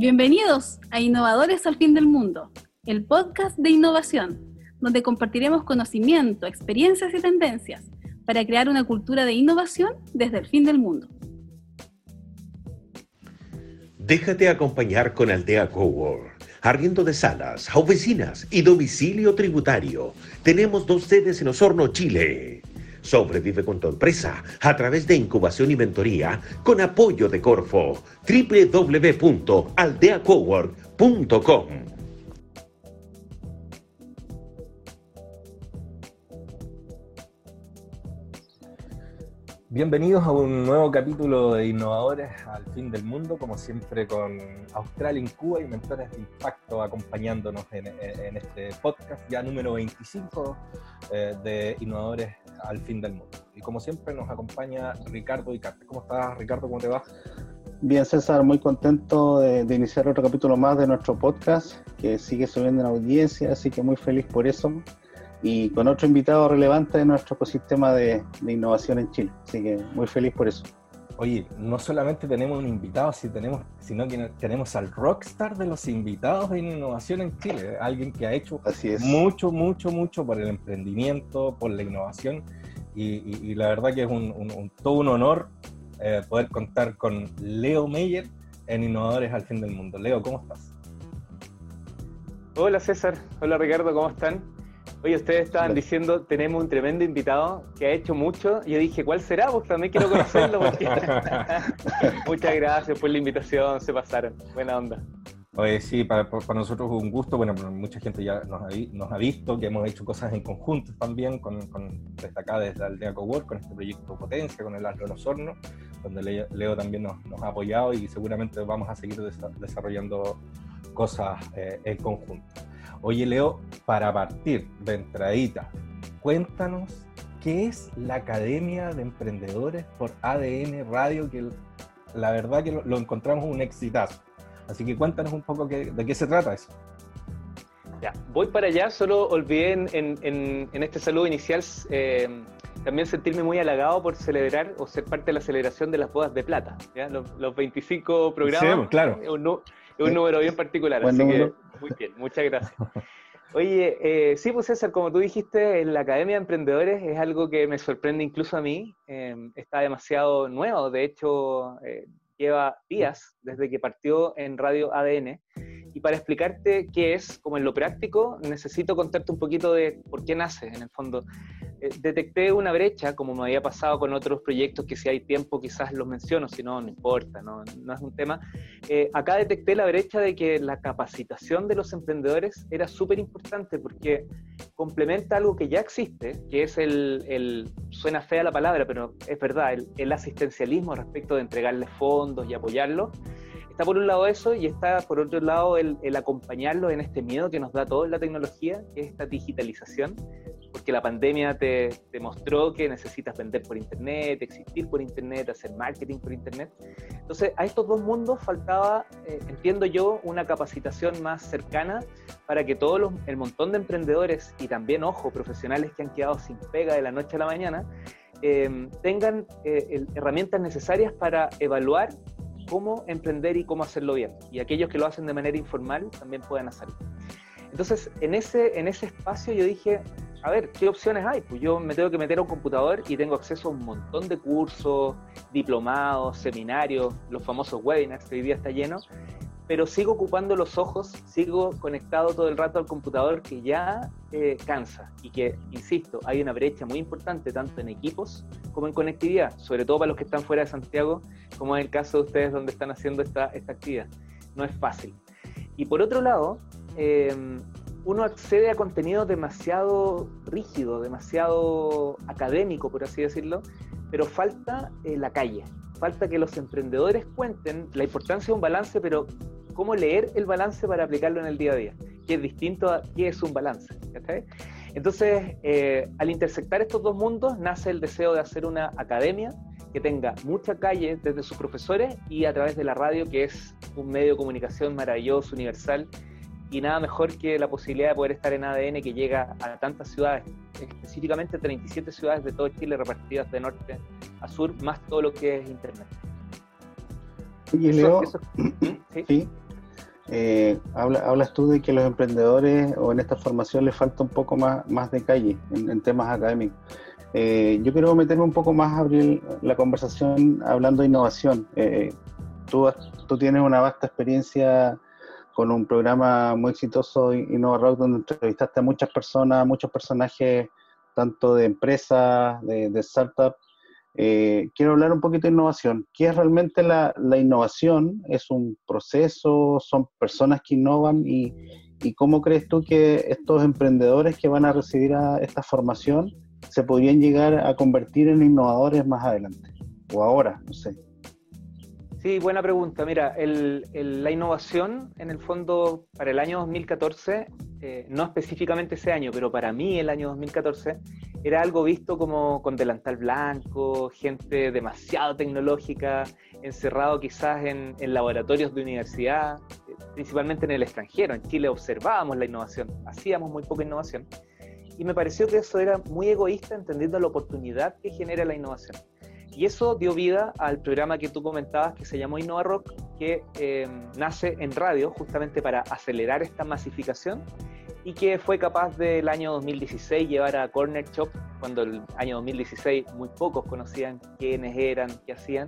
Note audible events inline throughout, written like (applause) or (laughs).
Bienvenidos a Innovadores al Fin del Mundo, el podcast de innovación, donde compartiremos conocimiento, experiencias y tendencias para crear una cultura de innovación desde el fin del mundo. Déjate acompañar con Aldea Cowork. Arriendo de salas, oficinas y domicilio tributario. Tenemos dos sedes en Osorno, Chile. Sobrevive con tu empresa a través de incubación y mentoría con apoyo de Corfo. www.aldeacowork.com Bienvenidos a un nuevo capítulo de Innovadores al Fin del Mundo, como siempre con Australia en Cuba y mentores de impacto acompañándonos en, este podcast ya número 25 eh, de Innovadores al Fin del Mundo. Y como siempre nos acompaña Ricardo Icarte. ¿Cómo estás Ricardo? ¿Cómo te va? Bien César, muy contento de, de iniciar otro capítulo más de nuestro podcast que sigue subiendo en audiencia, así que muy feliz por eso y con otro invitado relevante de nuestro ecosistema de, innovación en Chile. Así que muy feliz por eso. Oye, no solamente tenemos un invitado, tenemos, sino que tenemos al rockstar de los invitados en innovación en Chile, alguien que ha hecho mucho, mucho, mucho por el emprendimiento, por la innovación, y, la verdad que es un, todo un honor eh, poder contar con Leo Meyer en Innovadores al Fin del Mundo. Leo, ¿cómo estás? Hola César, hola Ricardo, ¿cómo están? Oye, ustedes estaban diciendo, tenemos un tremendo invitado que ha hecho mucho. Y yo dije, ¿cuál será? Pues también quiero conocerlo. (laughs) Muchas gracias por la invitación, se pasaron. Buena onda. Oye, sí, para, para nosotros es un gusto. Bueno, mucha gente ya nos ha, nos ha, visto que hemos hecho cosas en conjunto también, con, con desde acá, desde Aldea Cowork, con este proyecto Potencia, con el Aslo Los Hornos, donde Leo, también nos, nos, ha apoyado y seguramente vamos a seguir desarrollando cosas eh, en conjunto. Oye, Leo, para partir de entradita, cuéntanos qué es la Academia de Emprendedores por ADN Radio, que la verdad que lo, encontramos un exitazo. Así que cuéntanos un poco de qué se trata eso. Ya, voy para allá, solo olvidé en, este saludo inicial eh, también sentirme muy halagado por celebrar o ser parte de la celebración de las bodas de plata, Los, 25 programas. Sí, claro. Es un, número bien particular, así que muy bien, muchas gracias. Oye, eh, sí, pues César, como tú dijiste, en la Academia de Emprendedores es algo que me sorprende incluso a mí. Em, está demasiado nuevo, de hecho, eh, lleva días desde que partió en Radio ADN. Y para explicarte qué es, como en lo práctico, necesito contarte un poquito de por qué nace, en el fondo. Eh, detecté una brecha, como me había pasado con otros proyectos, que si hay tiempo quizás los menciono, si no, no importa, no, no es un tema. Eh, acá detecté la brecha de que la capacitación de los emprendedores era súper importante porque complementa algo que ya existe, que es el, el suena fea la palabra, pero es verdad, el, el asistencialismo respecto de entregarle fondos y apoyarlo está por un lado eso y está por otro lado el, el, acompañarlo en este miedo que nos da toda la tecnología, que es esta digitalización, porque la pandemia te, te, mostró que necesitas vender por Internet, existir por Internet, hacer marketing por Internet. Entonces, a estos dos mundos faltaba, eh, entiendo yo, una capacitación más cercana para que todos los, el montón de emprendedores y también, ojo, profesionales que han quedado sin pega de la noche a la mañana, eh, tengan eh, herramientas necesarias para evaluar cómo emprender y cómo hacerlo bien. Y aquellos que lo hacen de manera informal también pueden hacerlo. Entonces, en ese, en ese espacio yo dije, a ver, ¿qué opciones hay? Pues yo me tengo que meter a un computador y tengo acceso a un montón de cursos, diplomados, seminarios, los famosos webinars que hoy día está lleno, pero sigo ocupando los ojos, sigo conectado todo el rato al computador que ya eh, cansa y que, insisto, hay una brecha muy importante tanto en equipos como en conectividad, sobre todo para los que están fuera de Santiago, como es el caso de ustedes donde están haciendo esta, esta actividad. No es fácil. Y por otro lado, em, uno accede a contenido demasiado rígido, demasiado académico, por así decirlo, pero falta eh, la calle, falta que los emprendedores cuenten la importancia de un balance, pero cómo leer el balance para aplicarlo en el día a día, que es distinto a qué es un balance. Entonces, eh, al intersectar estos dos mundos, nace el deseo de hacer una academia que tenga mucha calle desde sus profesores y a través de la radio, que es un medio de comunicación maravilloso, universal, y nada mejor que la posibilidad de poder estar en ADN que llega a tantas ciudades, específicamente 37 ciudades de todo Chile repartidas de norte a sur, más todo lo que es Internet. Leo, (clears throat) ¿sí? Eh, hablas tú de que los emprendedores o en esta formación les falta un poco más, más de calle en, temas académicos. Eh, yo quiero meterme un poco más a abrir la conversación hablando de innovación. Eh, tú, tú tienes una vasta experiencia con un programa muy exitoso, Innova Rock, donde entrevistaste a muchas personas, muchos personajes, tanto de empresas, de startups, eh, quiero hablar un poquito de innovación. ¿Qué es realmente la, innovación? ¿Es un proceso? ¿Son personas que innovan? ¿Y, cómo crees tú que estos emprendedores que van a recibir esta formación se podrían llegar a convertir en innovadores más adelante? O ahora, no sé. Sí, buena pregunta. Mira, la innovación en el fondo para el año 2014, eh, no específicamente ese año, pero para mí el año 2014 era algo visto como con delantal blanco, gente demasiado tecnológica, encerrado quizás en, laboratorios de universidad, principalmente en el extranjero. En Chile observábamos la innovación, hacíamos muy poca innovación. Y me pareció que eso era muy egoísta entendiendo la oportunidad que genera la innovación. Y eso dio vida al programa que tú comentabas que se llamó Innova Rock, que eh, nace en radio justamente para acelerar esta masificación y que fue capaz del año 2016 llevar a Corner Shop, cuando el año 2016 muy pocos conocían quiénes eran, qué hacían.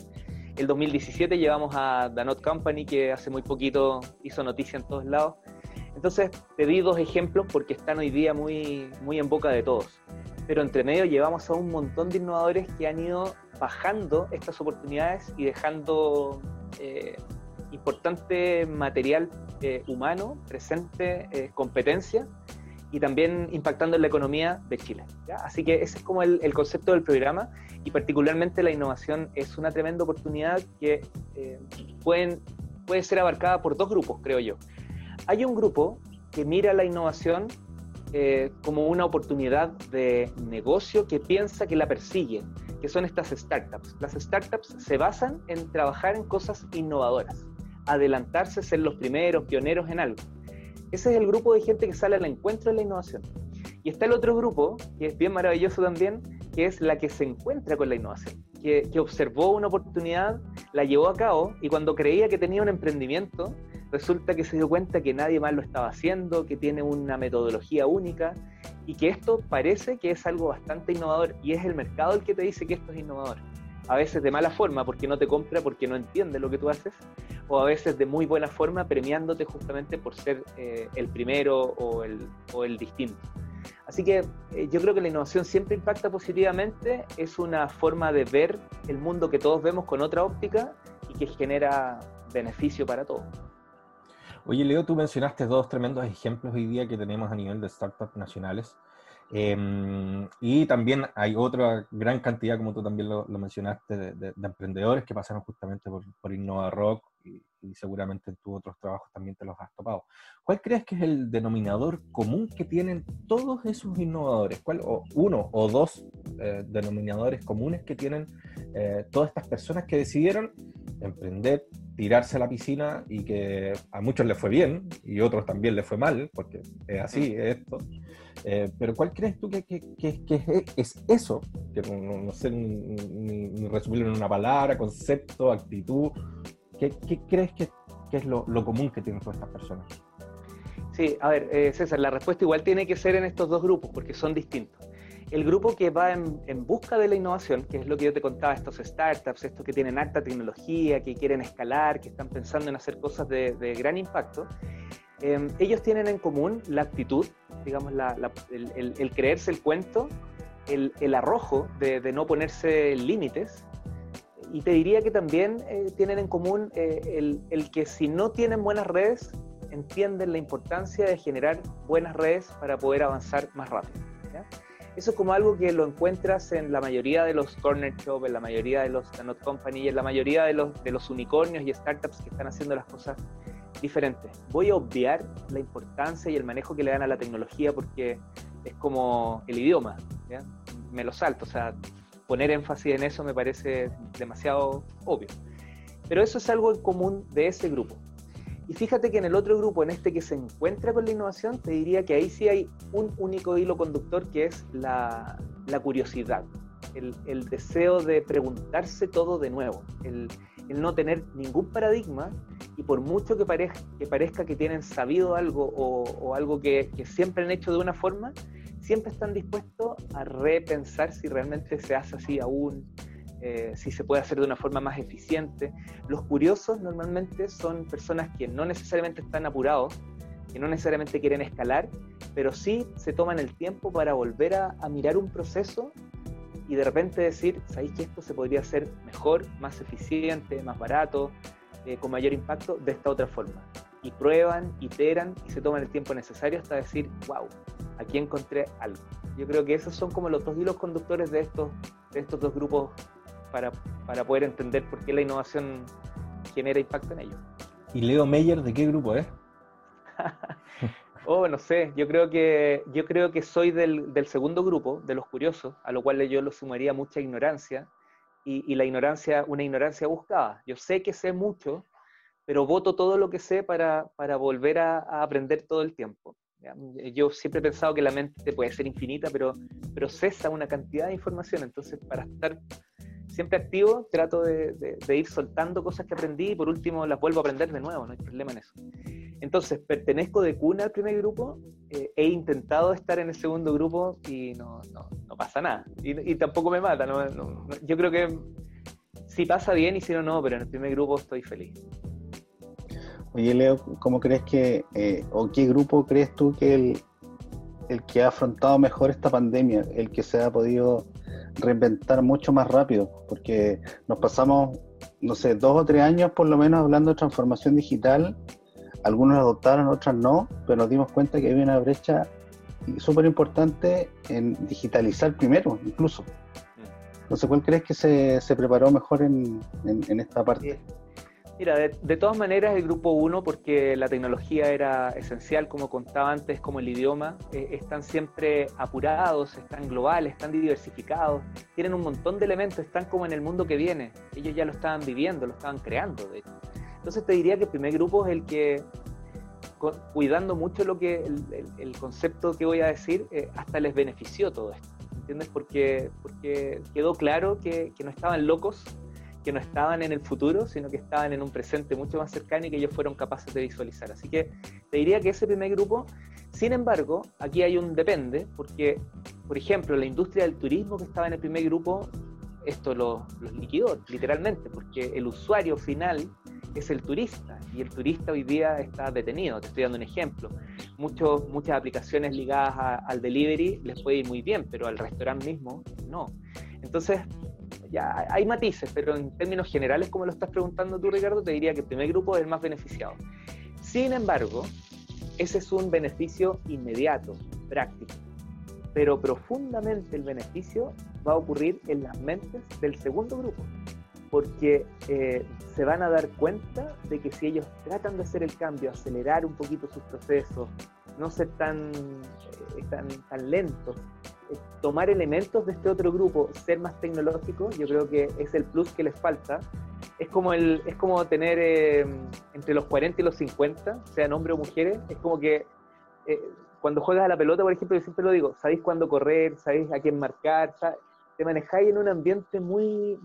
El 2017 llevamos a Danot Company, que hace muy poquito hizo noticia en todos lados. Entonces, te di dos ejemplos porque están hoy día muy, muy en boca de todos. Pero entre medio llevamos a un montón de innovadores que han ido bajando estas oportunidades y dejando eh, importante material eh, humano presente, eh, competencia y también impactando en la economía de Chile. Así que ese es como el, concepto del programa y particularmente la innovación es una tremenda oportunidad que eh, pueden, puede ser abarcada por dos grupos, creo yo. Hay un grupo que mira la innovación como una oportunidad de negocio que piensa que la persigue, que son estas startups. Las startups se basan en trabajar en cosas innovadoras adelantarse, ser los primeros, pioneros en algo. Ese es el grupo de gente que sale al encuentro de la innovación. Y está el otro grupo, que es bien maravilloso también, que es la que se encuentra con la innovación, que observó una oportunidad, la llevó a cabo y cuando creía que tenía un emprendimiento, resulta que se dio cuenta que nadie más lo estaba haciendo, que tiene una metodología única y que esto parece que es algo bastante innovador y es el mercado el que te dice que esto es innovador a veces de mala forma porque no te compra, porque no entiende lo que tú haces, o a veces de muy buena forma premiándote justamente por ser eh, el primero o el, distinto. Así que eh, yo creo que la innovación siempre impacta positivamente, es una forma de ver el mundo que todos vemos con otra óptica y que genera beneficio para todos. Oye, Leo, tú mencionaste dos tremendos ejemplos hoy día que tenemos a nivel de startups nacionales. Em, y también hay otra gran cantidad, como tú también lo, mencionaste, de, emprendedores que pasaron justamente por, por Innova Rock y, seguramente en tus otros trabajos también te los has topado. ¿Cuál crees que es el denominador común que tienen todos esos innovadores? ¿Cuál, o uno o dos eh, denominadores comunes que tienen eh, todas estas personas que decidieron emprender, tirarse a la piscina y que a muchos les fue bien y a otros también les fue mal, porque es así es esto. Eh, pero ¿cuál crees tú que, que, que, es eso? Que no, sé ni, resumirlo en una palabra, concepto, actitud. ¿Qué, crees que, es lo, lo, común que tienen todas estas personas? Sí, a ver, eh, César, la respuesta igual tiene que ser en estos dos grupos, porque son distintos el grupo que va en, busca de la innovación, que es lo que yo te contaba, estos startups, estos que tienen alta tecnología, que quieren escalar, que están pensando en hacer cosas de, gran impacto, em, ellos tienen en común la actitud, digamos, el, creerse el cuento, el, arrojo de, no ponerse límites. Y te diría que también eh, tienen en común eh, el, que si no tienen buenas redes, entienden la importancia de generar buenas redes para poder avanzar más rápido. Eso es como algo que lo encuentras en la mayoría de los corner shop, en la mayoría de los Danot Company, en la mayoría de los, de los unicornios y startups que están haciendo las cosas diferentes. Voy a obviar la importancia y el manejo que le dan a la tecnología porque es como el idioma, me lo salto, o sea, poner énfasis en eso me parece demasiado obvio. Pero eso es algo en común de ese grupo. Y fíjate que en el otro grupo, en este que se encuentra con la innovación, te diría que ahí sí hay un único hilo conductor que es la, curiosidad, el, deseo de preguntarse todo de nuevo, el, el no tener ningún paradigma y por mucho que, parezca que tienen sabido algo o, algo que, siempre han hecho de una forma, siempre están dispuestos a repensar si realmente se hace así aún, eh, si se puede hacer de una forma más eficiente. Los curiosos normalmente son personas que no necesariamente están apurados, que no necesariamente quieren escalar, pero sí se toman el tiempo para volver a, mirar un proceso y de repente decir, ¿sabéis que esto se podría hacer mejor, más eficiente, más barato, eh, con mayor impacto de esta otra forma? Y prueban, iteran y se toman el tiempo necesario hasta decir, wow, aquí encontré algo. Yo creo que esos son como los dos hilos conductores de estos, de estos dos grupos para, para poder entender por qué la innovación genera impacto en ellos. ¿Y Leo Meyer de qué grupo es? (laughs) oh, no sé, yo creo que, soy del, segundo grupo, de los curiosos, a lo cual yo lo sumaría mucha ignorancia, y, la ignorancia, una ignorancia buscada. Yo sé que sé mucho, pero voto todo lo que sé para, volver a, aprender todo el tiempo. Yo siempre he pensado que la mente puede ser infinita, pero, pero cesa una cantidad de información, entonces para estar siempre activo, trato de, de, ir soltando cosas que aprendí y por último las vuelvo a aprender de nuevo, no hay problema en eso. Entonces, pertenezco de cuna al primer grupo, eh, he intentado estar en el segundo grupo y no, no, no pasa nada. Y, tampoco me mata, yo creo que si pasa bien y si no, no, pero en el primer grupo estoy feliz. Oye, Leo, ¿cómo crees que, eh, o qué grupo crees tú que el, el que ha afrontado mejor esta pandemia, el que se ha podido reinventar mucho más rápido, porque nos pasamos, no sé, dos o tres años por lo menos hablando de transformación digital, algunos adoptaron, otras no, pero nos dimos cuenta que había una brecha súper importante en digitalizar primero, incluso. Sé, ¿cuál crees que se, se preparó mejor en, esta parte? Mira, de, todas maneras el grupo 1, porque la tecnología era esencial, como contaba antes, como el idioma, eh, están siempre apurados, están globales, están diversificados, tienen un montón de elementos, están como en el mundo que viene. Ellos ya lo estaban viviendo, lo estaban creando, de hecho. Entonces te diría que el primer grupo es el que, cuidando mucho lo que el, concepto que voy a decir, eh, hasta les benefició todo esto. ¿Entiendes? Porque, porque quedó claro que, no estaban locos, que no estaban en el futuro, sino que estaban en un presente mucho más cercano y que ellos fueron capaces de visualizar. Así que te diría que ese primer grupo, sin embargo, aquí hay un depende, porque, por ejemplo, la industria del turismo que estaba en el primer grupo, esto los lo liquidó literalmente, porque el usuario final es el turista y el turista hoy día está detenido. Te estoy dando un ejemplo. Muchas aplicaciones ligadas al delivery les puede ir muy bien, pero al restaurante mismo no. Entonces, ya hay matices, pero en términos generales, como lo estás preguntando tú, Ricardo, te diría que el primer grupo es el más beneficiado. Sin embargo, ese es un beneficio inmediato, práctico, pero profundamente el beneficio va a ocurrir en las mentes del segundo grupo, porque eh, se van a dar cuenta de que si ellos tratan de hacer el cambio, acelerar un poquito sus procesos, no ser tan, eh, tan, tan lentos, tomar elementos de este otro grupo, ser más tecnológico, yo creo que es el plus que les falta. Es como, el, es como tener eh, entre los 40 y los 50, sean hombres o mujeres, es como que eh, cuando juegas a la pelota, por ejemplo, yo siempre lo digo, sabéis cuándo correr, sabéis a quién marcar, te manejáis en un ambiente muy,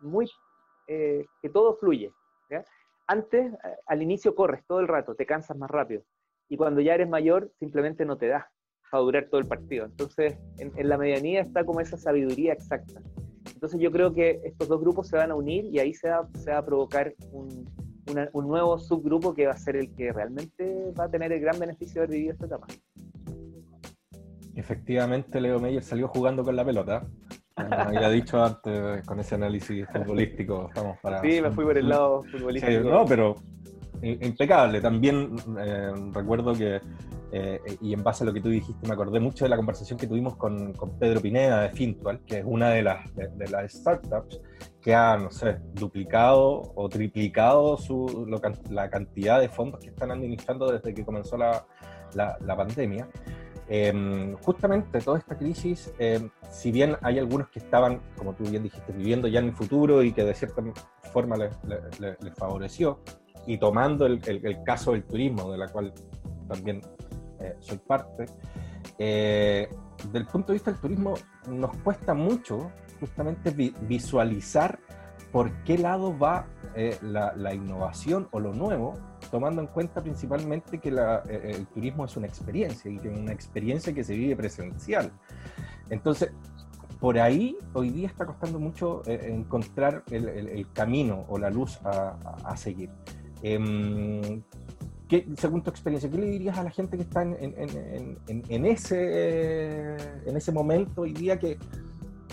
muy, eh, que todo fluye. Antes, al inicio corres todo el rato, te cansas más rápido. Y cuando ya eres mayor, simplemente no te das a durar todo el partido. Entonces, en, la medianía está como esa sabiduría exacta. Entonces yo creo que estos dos grupos se van a unir y ahí se va, se va a provocar un, un, nuevo subgrupo que va a ser el que realmente va a tener el gran beneficio de haber vivido esta etapa. Efectivamente, Leo Meyer salió jugando con la pelota. Como había dicho antes, con ese análisis futbolístico, estamos para... Sí, me fui por el lado futbolístico. no, pero impecable. También eh, recuerdo que eh, y en base a lo que tú dijiste, me acordé mucho de la conversación que tuvimos con, con Pedro Pineda de Fintual, que es una de las, de, las startups que ha, no sé, duplicado o triplicado su, la cantidad de fondos que están administrando desde que comenzó la, la, pandemia. Em, justamente toda esta crisis, em, si bien hay algunos que estaban, como tú bien dijiste, viviendo ya en el futuro y que de cierta forma les, favoreció, y tomando el, caso del turismo, de la cual también eh, soy parte, eh, del punto de vista del turismo nos cuesta mucho justamente visualizar por qué lado va eh, la, innovación o lo nuevo, tomando en cuenta principalmente que eh, el turismo es una experiencia y que es una experiencia que se vive presencial. Entonces, por ahí hoy día está costando mucho eh, encontrar el, camino o la luz a, seguir. Em, según tu experiencia, ¿qué le dirías a la gente que está en, ese, en ese momento hoy día que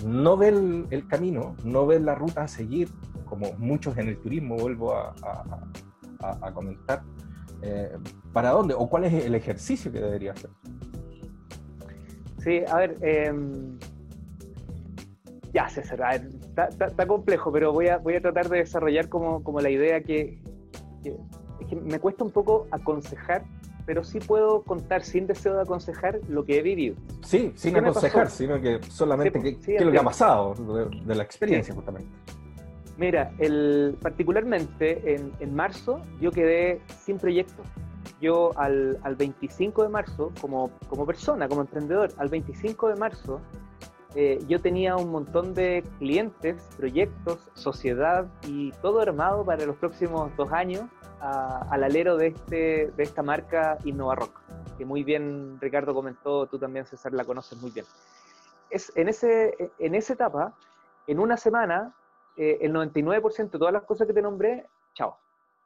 no ve el, camino, no ve la ruta a seguir, como muchos en el turismo, vuelvo a, comentar, eh, ¿para dónde o cuál es el ejercicio que debería hacer? Sí, a ver, em, ya César, está, complejo, pero voy a, voy a tratar de desarrollar como, la idea que, que me cuesta un poco aconsejar pero sí puedo contar sin deseo de aconsejar lo que he vivido. Sí, sin aconsejar, sino que solamente qué es lo que ha pasado de, la experiencia justamente. Mira, el, particularmente en, en, marzo yo quedé sin proyecto. Yo al, al 25 de marzo, como, como, persona, como emprendedor, al 25 de marzo eh, yo tenía un montón de clientes, proyectos, sociedad y todo armado para los próximos dos años al alero de, este, de esta marca Innova Rock, que muy bien Ricardo comentó, tú también César la conoces muy bien. Es, en, ese, en esa etapa, en una semana, eh, el 99% de todas las cosas que te nombré, chao,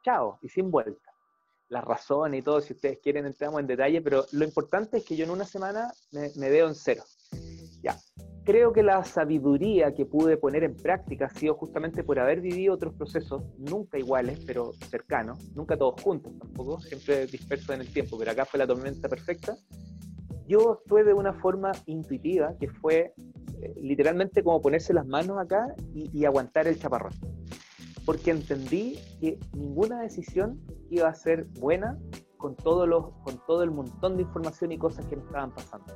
chao, y sin vuelta. Las razones y todo, si ustedes quieren entramos en detalle, pero lo importante es que yo en una semana me, me veo en cero. Ya, creo que la sabiduría que pude poner en práctica ha sido justamente por haber vivido otros procesos, nunca iguales, pero cercanos, nunca todos juntos tampoco, siempre dispersos en el tiempo, pero acá fue la tormenta perfecta. Yo actué de una forma intuitiva, que fue literalmente como ponerse las manos acá y, aguantar el chaparrón. Porque entendí que ninguna decisión iba a ser buena con, todos los, con todo el montón de información y cosas que me estaban pasando.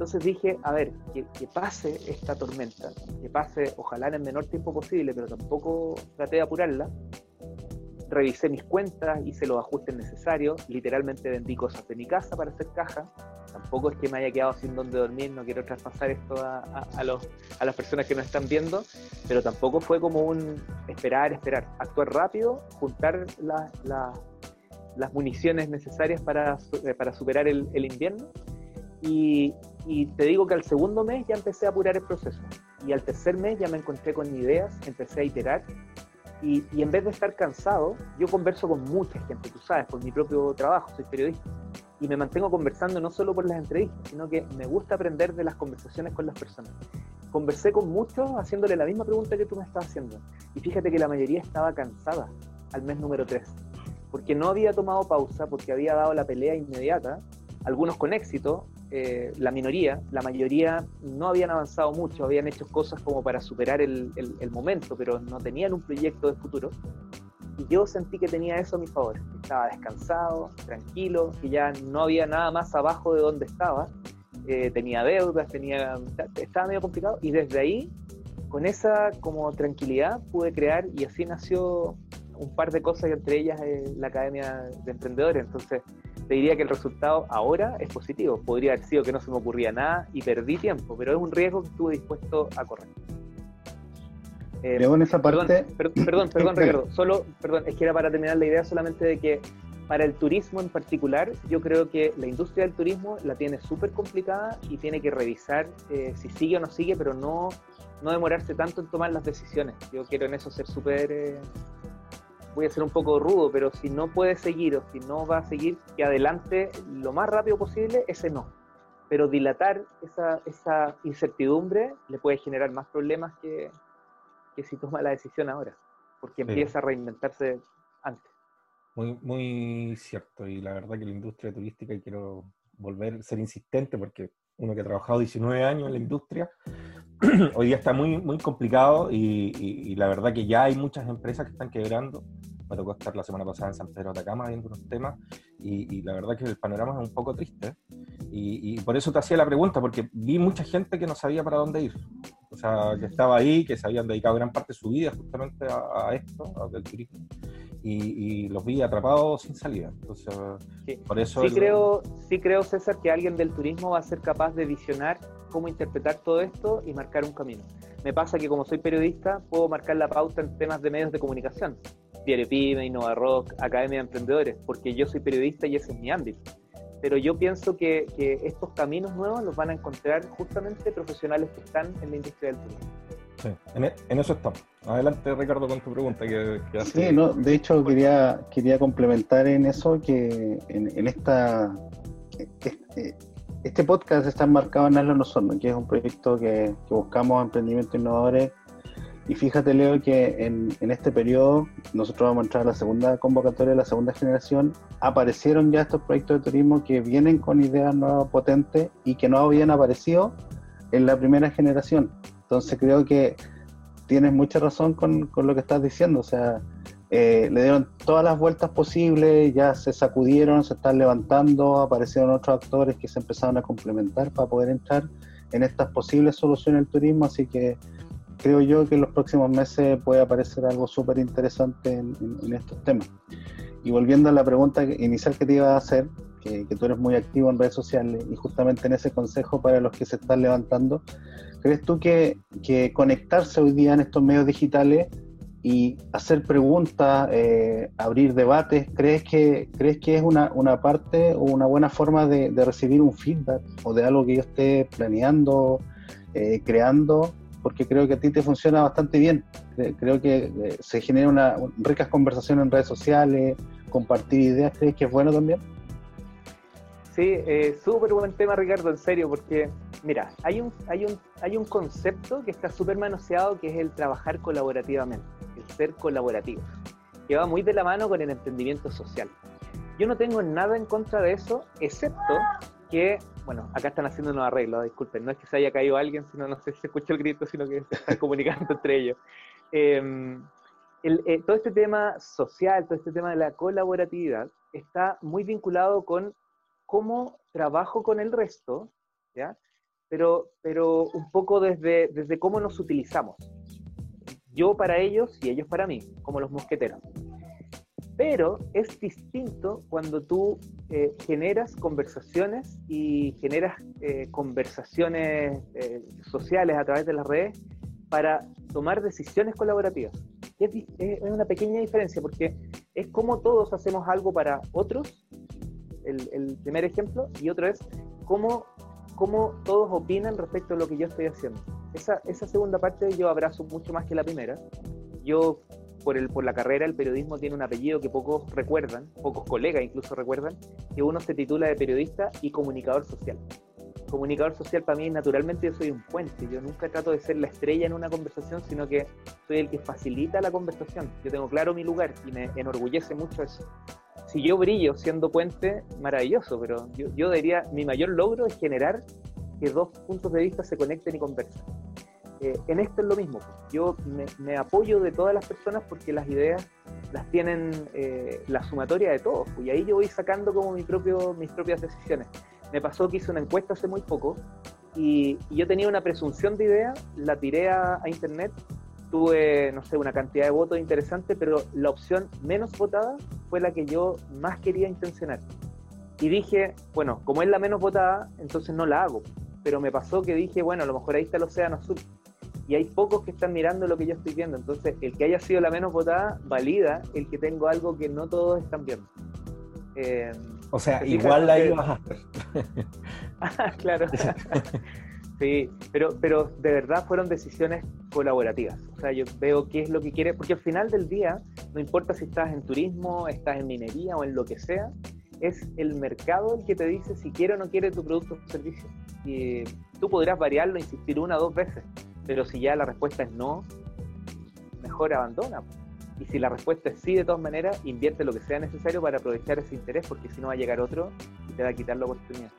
Entonces dije, a ver, que, pase esta tormenta, que pase ojalá en el menor tiempo posible, pero tampoco traté de apurarla. Revisé mis cuentas, hice los ajustes necesarios, literalmente vendí cosas de mi casa para hacer caja. Tampoco es que me haya quedado sin dónde dormir, no quiero traspasar esto a, los, a las personas que nos están viendo, pero tampoco fue como un esperar, esperar, actuar rápido, juntar las municiones necesarias para, para superar el, el invierno y, y te digo que al segundo mes ya empecé a apurar el proceso. Y al tercer mes ya me encontré con ideas, empecé a iterar. Y, y, en vez de estar cansado, yo converso con mucha gente, tú sabes, por mi propio trabajo, soy periodista. Y me mantengo conversando no solo por las entrevistas, sino que me gusta aprender de las conversaciones con las personas. Conversé con muchos haciéndole la misma pregunta que tú me estás haciendo. Y fíjate que la mayoría estaba cansada al mes número 3. Porque no había tomado pausa, porque había dado la pelea inmediata, algunos con éxito, eh, la minoría, la mayoría no habían avanzado mucho, habían hecho cosas como para superar el, momento, pero no tenían un proyecto de futuro. Y yo sentí que tenía eso a mi favor, estaba descansado, tranquilo, que ya no había nada más abajo de donde estaba, eh, tenía deudas, tenía, estaba medio complicado, y desde ahí, con esa como tranquilidad, pude crear y así nació un par de cosas, entre ellas eh, la Academia de Emprendedores. Entonces, te diría que el resultado ahora es positivo. Podría haber sido que no se me ocurría nada y perdí tiempo, pero es un riesgo que estuve dispuesto a correr. Eh, en esa parte... Perdón, perdón, (laughs) Ricardo. Solo, perdón, es que era para terminar la idea solamente de que para el turismo en particular, yo creo que la industria del turismo la tiene súper complicada y tiene que revisar eh, si sigue o no sigue, pero no, no demorarse tanto en tomar las decisiones. Yo quiero en eso ser súper eh, voy a ser un poco rudo, pero si no puede seguir o si no va a seguir, que adelante lo más rápido posible, ese no. Pero dilatar esa, esa incertidumbre le puede generar más problemas que, que si toma la decisión ahora, porque empieza a reinventarse antes. Muy, muy cierto, y la verdad que la industria turística, y quiero volver a ser insistente, porque uno que ha trabajado 19 años en la industria, (clears throat) hoy día está muy, muy complicado y, la verdad que ya hay muchas empresas que están quebrando. Me tocó estar la semana pasada en San Pedro de Atacama viendo unos temas y, la verdad que el panorama es un poco triste. Y, por eso te hacía la pregunta, porque vi mucha gente que no sabía para dónde ir. O sea, que estaba ahí, que se habían dedicado gran parte de su vida justamente a, esto, al turismo y, los vi atrapados sin salida. Entonces, sí. por eso... Sí, creo, sí creo, César, que alguien del turismo va a ser capaz de visionar cómo interpretar todo esto y marcar un camino. me pasa que como soy periodista, puedo marcar la pauta en temas de medios de comunicación. Diario Pyme, Innova Rock, Academia de Emprendedores, porque yo soy periodista y ese es mi ámbito. Pero yo pienso que, estos caminos nuevos los van a encontrar justamente profesionales que están en la industria del turismo. Sí, en, eso estamos. Adelante, Ricardo, con tu pregunta. Que, Sí, no, de hecho, quería, quería complementar en eso que en, esta. Este, este, podcast está enmarcado en Hazlo Nosotros, que es un proyecto que, que buscamos emprendimientos innovadores y fíjate, Leo, que en, este periodo nosotros vamos a entrar a la segunda convocatoria, la segunda generación. Aparecieron ya estos proyectos de turismo que vienen con ideas nuevas, potentes y que no habían aparecido en la primera generación. Entonces creo que tienes mucha razón con, lo que estás diciendo. O sea, eh, le dieron todas las vueltas posibles, ya se sacudieron, se están levantando, aparecieron otros actores que se empezaron a complementar para poder entrar en estas posibles soluciones del turismo. Así que creo yo que en los próximos meses puede aparecer algo súper interesante en, estos temas. Y volviendo a la pregunta inicial que te iba a hacer, que, tú eres muy activo en redes sociales y justamente en ese consejo para los que se están levantando, ¿crees tú que, conectarse hoy día en estos medios digitales y hacer preguntas, eh, abrir debates, ¿crees que, crees que es una, parte o una buena forma de, recibir un feedback o de algo que yo esté planeando, eh, creando? Porque creo que a ti te funciona bastante bien. Creo que eh, se generan una, ricas conversaciones en redes sociales, compartir ideas. ¿Crees que es bueno también? Sí, eh, súper buen tema, Ricardo, en serio, porque mira, hay un, hay un, hay un concepto que está súper manoseado que es el trabajar colaborativamente, el ser colaborativo, que va muy de la mano con el emprendimiento social. Yo no tengo nada en contra de eso, excepto que, bueno, acá están haciendo unos arreglos, disculpen, no es que se haya caído alguien, sino no sé si se escuchó el grito, sino que se están (laughs) comunicando entre ellos. Em, eh, todo este tema social, todo este tema de la colaboratividad, está muy vinculado con cómo trabajo con el resto, ¿ya? Pero, pero un poco desde, desde cómo nos utilizamos. Yo para ellos y ellos para mí, como los mosqueteros. Pero es distinto cuando tú eh, generas conversaciones y generas eh, conversaciones eh, sociales a través de las redes para tomar decisiones colaborativas. Es, es, una pequeña diferencia porque es como todos hacemos algo para otros, el, el primer ejemplo, y otro es cómo, cómo, todos opinan respecto a lo que yo estoy haciendo. Esa, esa segunda parte yo abrazo mucho más que la primera. Yo por, el, por la carrera, el periodismo tiene un apellido que pocos recuerdan, pocos colegas incluso recuerdan, que uno se titula de periodista y comunicador social. Comunicador social para mí, naturalmente, yo soy un puente. Yo nunca trato de ser la estrella en una conversación, sino que soy el que facilita la conversación. Yo tengo claro mi lugar y me enorgullece mucho eso. Si yo brillo siendo puente, maravilloso, pero yo, yo diría, mi mayor logro es generar que dos puntos de vista se conecten y conversen. Eh, en esto es lo mismo. Pues. Yo me, apoyo de todas las personas porque las ideas las tienen eh, la sumatoria de todos. Pues, y ahí yo voy sacando como mi propio, mis propias decisiones. Me pasó que hice una encuesta hace muy poco y, yo tenía una presunción de idea, la tiré a, internet, tuve, no sé, una cantidad de votos interesante, pero la opción menos votada fue la que yo más quería intencionar. Y dije, bueno, como es la menos votada, entonces no la hago. Pero me pasó que dije, bueno, a lo mejor ahí está el océano azul y hay pocos que están mirando lo que yo estoy viendo. Entonces, el que haya sido la menos votada valida el que tengo algo que no todos están viendo. Eh, o sea, igual la ibas a hacer. (laughs) ah, claro. (laughs) sí, pero, pero de verdad fueron decisiones colaborativas. O sea, yo veo qué es lo que quiere, porque al final del día, no importa si estás en turismo, estás en minería o en lo que sea, es el mercado el que te dice si quiere o no quiere tu producto o servicio. Y tú podrás variarlo, insistir una o dos veces, pero si ya la respuesta es no, mejor abandona. Y si la respuesta es sí, de todas maneras, invierte lo que sea necesario para aprovechar ese interés, porque si no va a llegar otro y te va a quitar la oportunidad.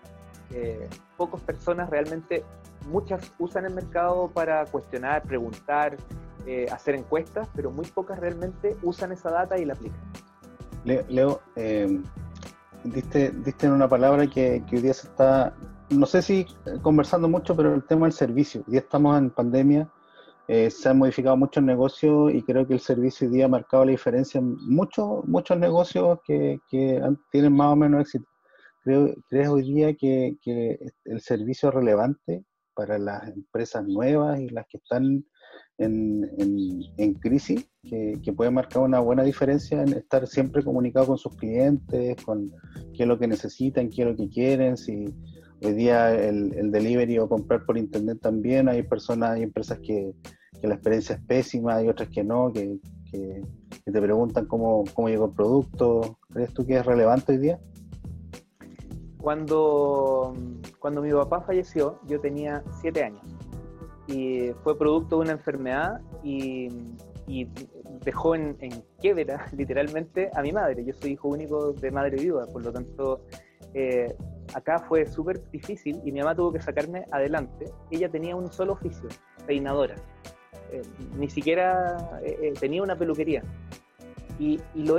Eh, pocas personas realmente, muchas usan el mercado para cuestionar, preguntar, eh, hacer encuestas, pero muy pocas realmente usan esa data y la aplican. Leo, eh, diste, diste en una palabra que, que hoy día se está no sé si conversando mucho, pero el tema del servicio. Ya estamos en pandemia, eh, se han modificado muchos negocios y creo que el servicio hoy día ha marcado la diferencia en muchos, muchos negocios que, tienen más o menos éxito. Creo, ¿Crees hoy día que, el servicio es relevante para las empresas nuevas y las que están en, en, crisis, que, que, puede marcar una buena diferencia en estar siempre comunicado con sus clientes, con qué es lo que necesitan, qué es lo que quieren, si hoy día el, el delivery o comprar por internet también, hay personas, hay empresas que, que la experiencia es pésima, hay otras que no, que, que, te preguntan cómo, cómo llegó el producto. ¿Crees tú que es relevante hoy día? Cuando, cuando mi papá falleció, yo tenía siete años y fue producto de una enfermedad y, dejó en, quiebra (laughs) literalmente a mi madre. Yo soy hijo único de madre viuda, por lo tanto eh, acá fue súper difícil y mi mamá tuvo que sacarme adelante. Ella tenía un solo oficio, peinadora. Eh, ni siquiera eh, tenía una peluquería. Y, lo,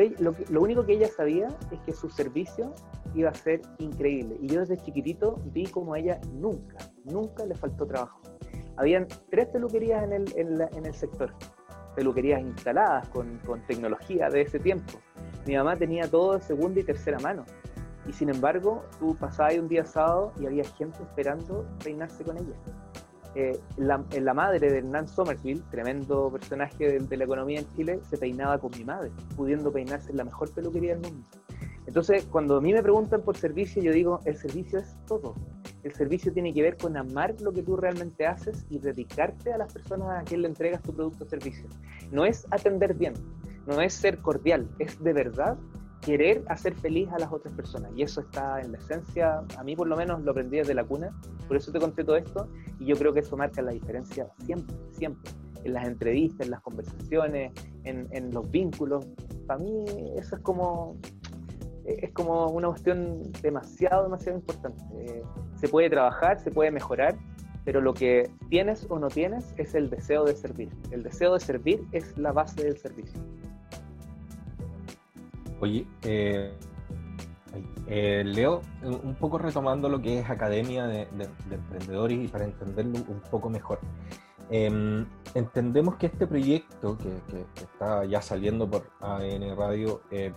único que ella sabía es que su servicio iba a ser increíble. Y yo desde chiquitito vi como a ella nunca, nunca le faltó trabajo. Habían tres peluquerías en el, en, el sector, peluquerías instaladas con, con, tecnología de ese tiempo. Mi mamá tenía todo de segunda y tercera mano. Y sin embargo, tú pasabas un día sábado y había gente esperando peinarse con ella. Eh, la, la, madre de Hernán Somerville, tremendo personaje de, la economía en Chile, se peinaba con mi madre, pudiendo peinarse en la mejor peluquería del mundo. Entonces, cuando a mí me preguntan por servicio, yo digo, el servicio es todo. El servicio tiene que ver con amar lo que tú realmente haces y dedicarte a las personas a quien le entregas tu producto o servicio. No es atender bien, no es ser cordial, es de verdad querer hacer feliz a las otras personas. Y eso está en la esencia, a mí por lo menos lo aprendí desde la cuna, por eso te conté todo esto, y yo creo que eso marca la diferencia siempre, siempre, en las entrevistas, en las conversaciones, en, los vínculos. Para mí eso es como es como una cuestión demasiado, demasiado importante. Eh, se puede trabajar, se puede mejorar, pero lo que tienes o no tienes es el deseo de servir. El deseo de servir es la base del servicio. Oye, eh, eh, Leo, un poco retomando lo que es Academia de, Emprendedores y para entenderlo un poco mejor. Em, entendemos que este proyecto que, está ya saliendo por AN Radio eh,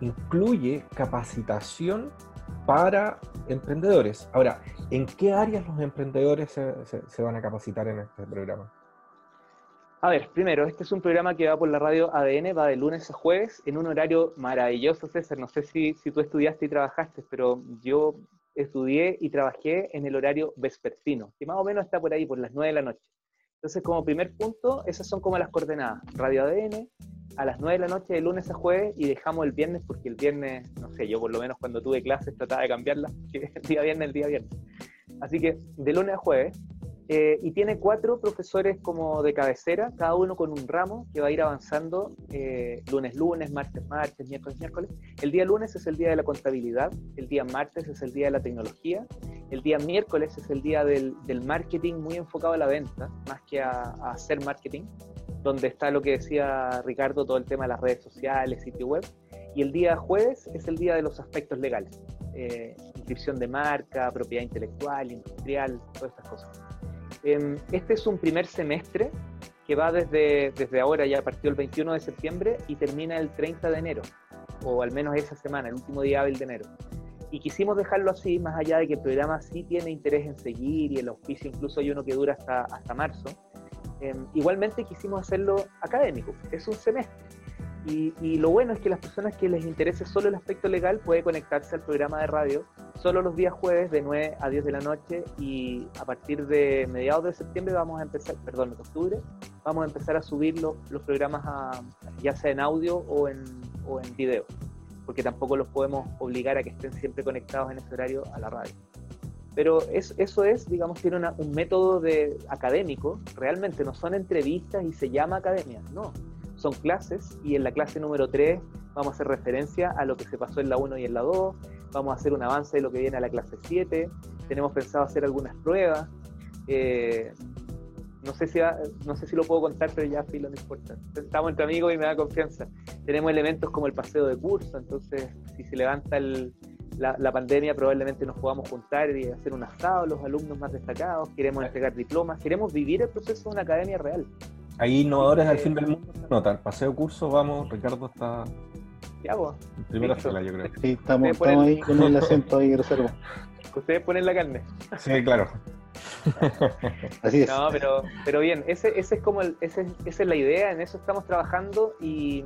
incluye capacitación para emprendedores. Ahora, ¿en qué áreas los emprendedores se, van a capacitar en este programa? A ver, primero, este es un programa que va por la radio ADN, va de lunes a jueves, en un horario maravilloso, César. No sé si, si tú estudiaste y trabajaste, pero yo estudié y trabajé en el horario vespertino, que más o menos está por ahí, por las 9 de la noche. Entonces, como primer punto, esas son como las coordenadas. Radio ADN, a las 9 de la noche de lunes a jueves y dejamos el viernes porque el viernes, no sé, yo por lo menos cuando tuve clases trataba de cambiarla, que (laughs) el día viernes, el día viernes. Así que de lunes a jueves. Eh, y tiene cuatro profesores como de cabecera, cada uno con un ramo que va a ir avanzando eh, lunes, lunes, martes, martes, miércoles, miércoles. El día lunes es el día de la contabilidad, el día martes es el día de la tecnología, el día miércoles es el día del, marketing muy enfocado a la venta, más que a, a hacer marketing donde está lo que decía Ricardo, todo el tema de las redes sociales, sitio web. Y el día jueves es el día de los aspectos legales, eh, inscripción de marca, propiedad intelectual, industrial, todas estas cosas. Em, este es un primer semestre que va desde, desde ahora, ya partió el 21 de septiembre y termina el 30 de enero, o al menos esa semana, el último día hábil de enero. Y quisimos dejarlo así, más allá de que el programa sí tiene interés en seguir y el auspicio incluso hay uno que dura hasta, hasta marzo Em, igualmente quisimos hacerlo académico, es un semestre. Y, lo bueno es que las personas que les interese solo el aspecto legal pueden conectarse al programa de radio solo los días jueves de 9 a 10 de la noche y a partir de mediados de septiembre vamos a empezar, perdón, de octubre, vamos a empezar a subir los, los programas a, ya sea en audio o en, o en video, porque tampoco los podemos obligar a que estén siempre conectados en ese horario a la radio. Pero es, eso es, digamos, tiene un método de, académico, realmente no son entrevistas y se llama academia, no, son clases y en la clase número 3 vamos a hacer referencia a lo que se pasó en la 1 y en la 2, vamos a hacer un avance de lo que viene a la clase 7, tenemos pensado hacer algunas pruebas, eh, no sé si no sé si lo puedo contar, pero ya filo, no importa. Estamos entre amigos y me da confianza. Tenemos elementos como el paseo de curso, entonces si se levanta el, la, pandemia probablemente nos podamos juntar y hacer un asado, los alumnos más destacados, queremos entregar diplomas, queremos vivir el proceso de una academia real. Ahí innovadores al fin del mundo se notan. Paseo curso, vamos, Ricardo está. Ya vos. Primera fila, yo creo. Sí, estamos, estamos ahí con el acento ahí reserva. Ustedes ponen la carne. Sí, claro. Así es. No, pero, pero bien, ese, ese es como el, ese, esa es la idea, en eso estamos trabajando y,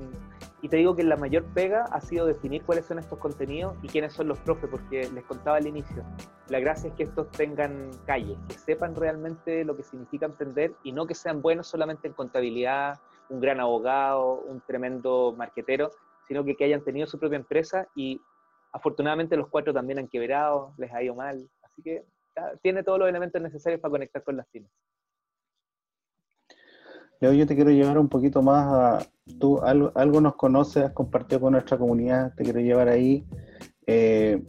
y, te digo que la mayor pega ha sido definir cuáles son estos contenidos y quiénes son los profes, porque les contaba al inicio, la gracia es que estos tengan calle, que sepan realmente lo que significa emprender y no que sean buenos solamente en contabilidad, un gran abogado, un tremendo marquetero, sino que, que hayan tenido su propia empresa y afortunadamente los cuatro también han quebrado, les ha ido mal, así que tiene todos los elementos necesarios para conectar con las pymes. Leo, yo te quiero llevar un poquito más a, tú algo, algo nos conoces, has compartido con nuestra comunidad, te quiero llevar ahí. Eh,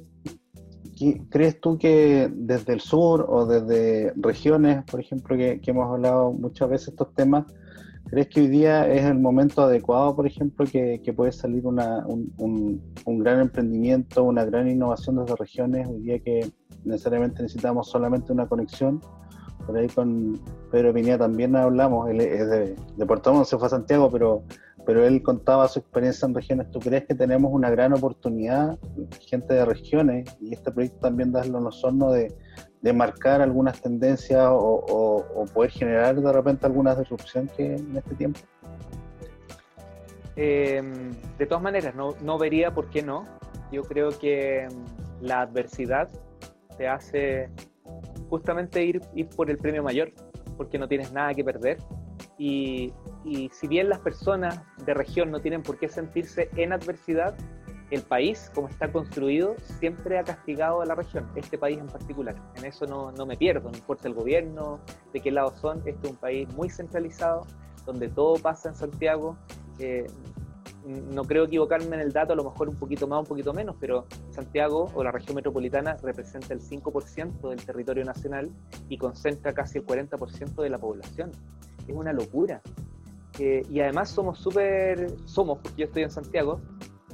¿Crees tú que desde el sur o desde regiones, por ejemplo, que, hemos hablado muchas veces estos temas, ¿crees que hoy día es el momento adecuado, por ejemplo, que, puede salir un, un, gran emprendimiento, una gran innovación desde regiones? Hoy día que necesariamente necesitamos solamente una conexión. Por ahí con Pedro Pineda también hablamos, él es de, Puerto Montt, se fue a Santiago, pero, pero él contaba su experiencia en regiones. ¿Tú crees que tenemos una gran oportunidad, gente de regiones, y este proyecto también da los hornos de, de marcar algunas tendencias o, o, poder generar de repente alguna disrupción que en este tiempo? Em, de todas maneras, no, no vería por qué no. Yo creo que em, la adversidad te hace justamente ir, ir por el premio mayor, porque no tienes nada que perder. Y, y si bien las personas de región no tienen por qué sentirse en adversidad, el país, como está construido, siempre ha castigado a la región, este país en particular. En eso no, no, me pierdo, no importa el gobierno, de qué lado son. Este es un país muy centralizado, donde todo pasa en Santiago. Eh, no creo equivocarme en el dato, a lo mejor un poquito más, un poquito menos, pero Santiago o la región metropolitana representa el 5% del territorio nacional y concentra casi el 40% de la población. Es una locura. Eh, y además somos súper, somos, porque yo estoy en Santiago,